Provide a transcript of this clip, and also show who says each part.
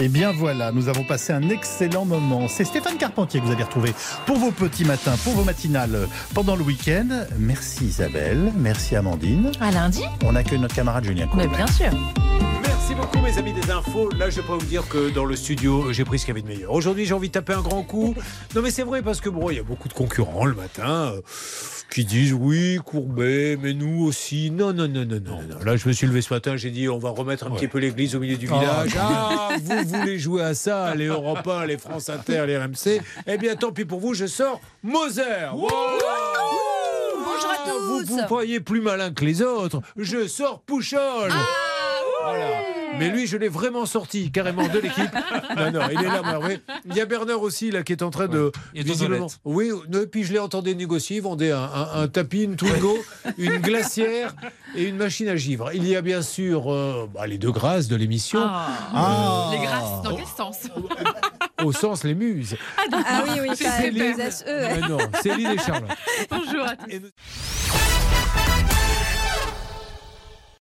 Speaker 1: Et bien voilà, nous avons passé un excellent moment. C'est Stéphane Carpentier que vous avez retrouvé pour vos petits matins, pour vos matinales pendant le week-end. Merci Isabelle, merci Amandine.
Speaker 2: À lundi
Speaker 1: On accueille notre camarade Julien
Speaker 2: Mais
Speaker 1: Courbet.
Speaker 2: bien sûr.
Speaker 3: Merci beaucoup mes amis des infos. Là, je peux vous dire que dans le studio, j'ai pris ce qu'il y avait de meilleur. Aujourd'hui, j'ai envie de taper un grand coup. Non, mais c'est vrai parce que bon, il y a beaucoup de concurrents le matin euh, qui disent oui, Courbet, mais nous aussi. Non, non, non, non, non. non. Là, je me suis levé ce matin, j'ai dit on va remettre un petit peu l'église au milieu du village. Ah, vous voulez jouer à ça, les Europe 1, les France Inter, les RMC Eh bien, tant pis pour vous, je sors Moser. Voilà.
Speaker 2: Bonjour à
Speaker 3: Vous
Speaker 2: tous.
Speaker 3: vous croyez plus malin que les autres. Je sors Pouchol. Voilà. Mais lui, je l'ai vraiment sorti carrément de l'équipe. Non, non, il est là, Hervé. Il y a Bernard aussi, là, qui est en train de.
Speaker 4: Il
Speaker 3: visiblement-. Oui, et puis je l'ai entendu négocier. Il vendait un, un- un tapis, une Twingo, une glacière et une machine à givre. Il y a bien sûr euh, bah, les deux grâces de l'émission,
Speaker 1: Ah.
Speaker 2: Les grâces, dans quel sens
Speaker 3: au sens les muses.
Speaker 5: Ah oui, oui,
Speaker 3: Céline.
Speaker 5: SE.
Speaker 3: Mais non, Céline et Charlotte.
Speaker 2: Bonjour à tous.